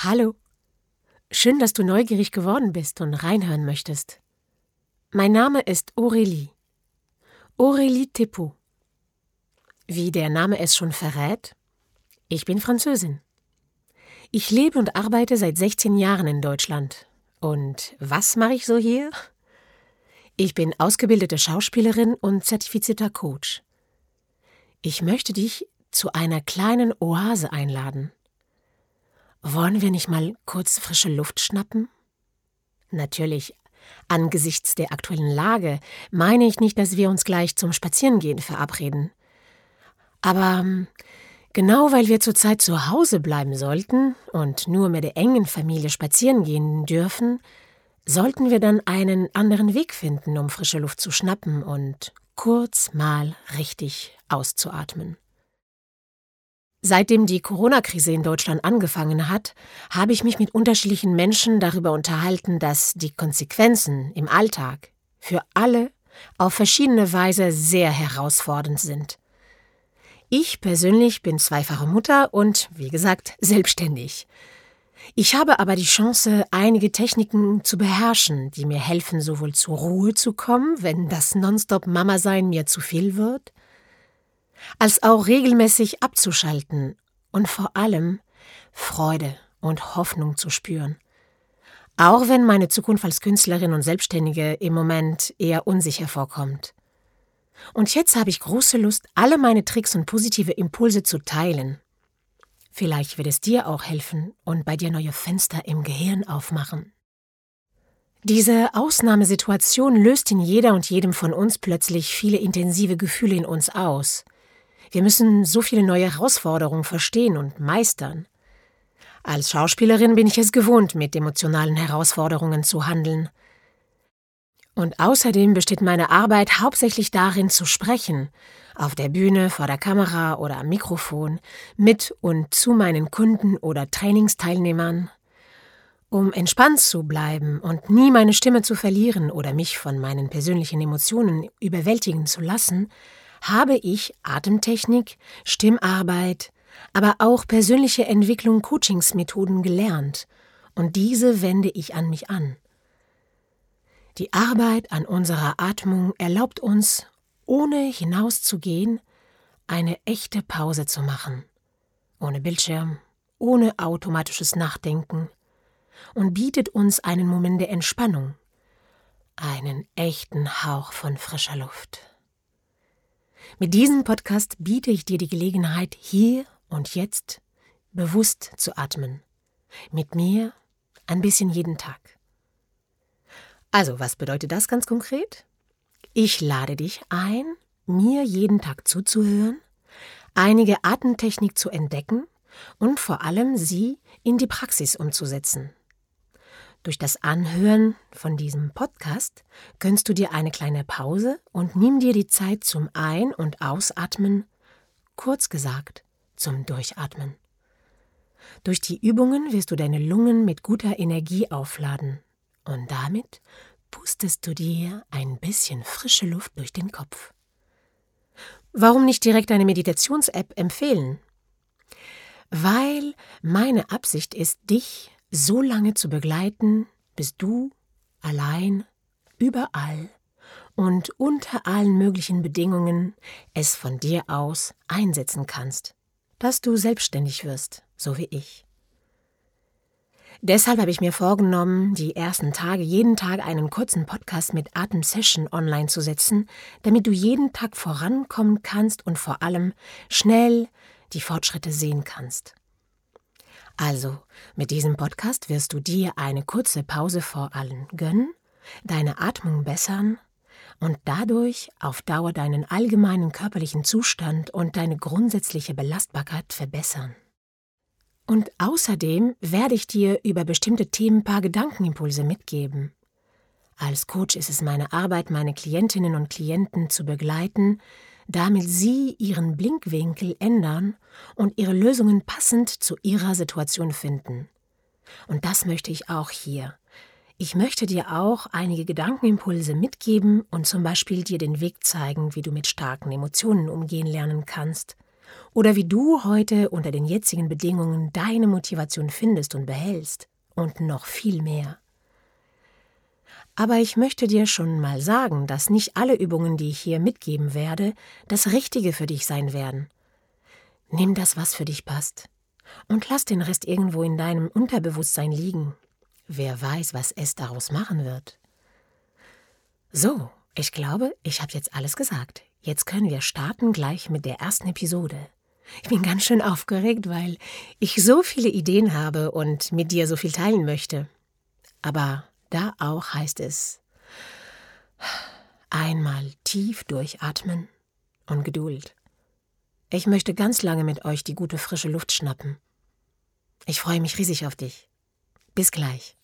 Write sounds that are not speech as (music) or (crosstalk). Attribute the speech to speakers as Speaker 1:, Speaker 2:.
Speaker 1: Hallo. Schön, dass du neugierig geworden bist und reinhören möchtest. Mein Name ist Aurélie. Aurélie Thepot. Wie der Name es schon verrät, ich bin Französin. Ich lebe und arbeite seit 16 Jahren in Deutschland. Und was mache ich so hier? Ich bin ausgebildete Schauspielerin und zertifizierter Coach. Ich möchte dich zu einer kleinen Oase einladen. Wollen wir nicht mal kurz frische Luft schnappen? Natürlich, angesichts der aktuellen Lage meine ich nicht, dass wir uns gleich zum Spazierengehen verabreden. Aber ähm, genau weil wir zurzeit zu Hause bleiben sollten und nur mit der engen Familie spazieren gehen dürfen, sollten wir dann einen anderen Weg finden, um frische Luft zu schnappen und kurz mal richtig auszuatmen. Seitdem die Corona-Krise in Deutschland angefangen hat, habe ich mich mit unterschiedlichen Menschen darüber unterhalten, dass die Konsequenzen im Alltag für alle auf verschiedene Weise sehr herausfordernd sind. Ich persönlich bin zweifache Mutter und, wie gesagt, (laughs) selbstständig. Ich habe aber die Chance, einige Techniken zu beherrschen, die mir helfen, sowohl zur Ruhe zu kommen, wenn das Nonstop-Mama-Sein mir zu viel wird, als auch regelmäßig abzuschalten und vor allem Freude und Hoffnung zu spüren. Auch wenn meine Zukunft als Künstlerin und Selbstständige im Moment eher unsicher vorkommt. Und jetzt habe ich große Lust, alle meine Tricks und positive Impulse zu teilen. Vielleicht wird es dir auch helfen und bei dir neue Fenster im Gehirn aufmachen. Diese Ausnahmesituation löst in jeder und jedem von uns plötzlich viele intensive Gefühle in uns aus. Wir müssen so viele neue Herausforderungen verstehen und meistern. Als Schauspielerin bin ich es gewohnt, mit emotionalen Herausforderungen zu handeln. Und außerdem besteht meine Arbeit hauptsächlich darin zu sprechen, auf der Bühne, vor der Kamera oder am Mikrofon, mit und zu meinen Kunden oder Trainingsteilnehmern. Um entspannt zu bleiben und nie meine Stimme zu verlieren oder mich von meinen persönlichen Emotionen überwältigen zu lassen, habe ich Atemtechnik, Stimmarbeit, aber auch persönliche Entwicklung Coachingsmethoden gelernt, und diese wende ich an mich an. Die Arbeit an unserer Atmung erlaubt uns, ohne hinauszugehen, eine echte Pause zu machen, ohne Bildschirm, ohne automatisches Nachdenken, und bietet uns einen Moment der Entspannung, einen echten Hauch von frischer Luft. Mit diesem Podcast biete ich dir die Gelegenheit, hier und jetzt bewusst zu atmen. Mit mir ein bisschen jeden Tag. Also, was bedeutet das ganz konkret? Ich lade dich ein, mir jeden Tag zuzuhören, einige Atemtechnik zu entdecken und vor allem sie in die Praxis umzusetzen. Durch das Anhören von diesem Podcast gönnst du dir eine kleine Pause und nimm dir die Zeit zum Ein- und Ausatmen, kurz gesagt zum Durchatmen. Durch die Übungen wirst du deine Lungen mit guter Energie aufladen und damit pustest du dir ein bisschen frische Luft durch den Kopf. Warum nicht direkt eine Meditations-App empfehlen? Weil meine Absicht ist, dich so lange zu begleiten, bis du allein, überall und unter allen möglichen Bedingungen es von dir aus einsetzen kannst, dass du selbstständig wirst, so wie ich. Deshalb habe ich mir vorgenommen, die ersten Tage jeden Tag einen kurzen Podcast mit Atem-Session online zu setzen, damit du jeden Tag vorankommen kannst und vor allem schnell die Fortschritte sehen kannst. Also, mit diesem Podcast wirst du dir eine kurze Pause vor allen gönnen, deine Atmung bessern und dadurch auf Dauer deinen allgemeinen körperlichen Zustand und deine grundsätzliche Belastbarkeit verbessern. Und außerdem werde ich dir über bestimmte Themen ein paar Gedankenimpulse mitgeben. Als Coach ist es meine Arbeit, meine Klientinnen und Klienten zu begleiten, damit sie ihren Blinkwinkel ändern und ihre Lösungen passend zu ihrer Situation finden. Und das möchte ich auch hier. Ich möchte dir auch einige Gedankenimpulse mitgeben und zum Beispiel dir den Weg zeigen, wie du mit starken Emotionen umgehen lernen kannst oder wie du heute unter den jetzigen Bedingungen deine Motivation findest und behältst und noch viel mehr. Aber ich möchte dir schon mal sagen, dass nicht alle Übungen, die ich hier mitgeben werde, das Richtige für dich sein werden. Nimm das, was für dich passt, und lass den Rest irgendwo in deinem Unterbewusstsein liegen. Wer weiß, was es daraus machen wird. So, ich glaube, ich habe jetzt alles gesagt. Jetzt können wir starten gleich mit der ersten Episode. Ich bin ganz schön aufgeregt, weil ich so viele Ideen habe und mit dir so viel teilen möchte. Aber da auch heißt es einmal tief durchatmen und Geduld. Ich möchte ganz lange mit euch die gute frische Luft schnappen. Ich freue mich riesig auf dich. Bis gleich.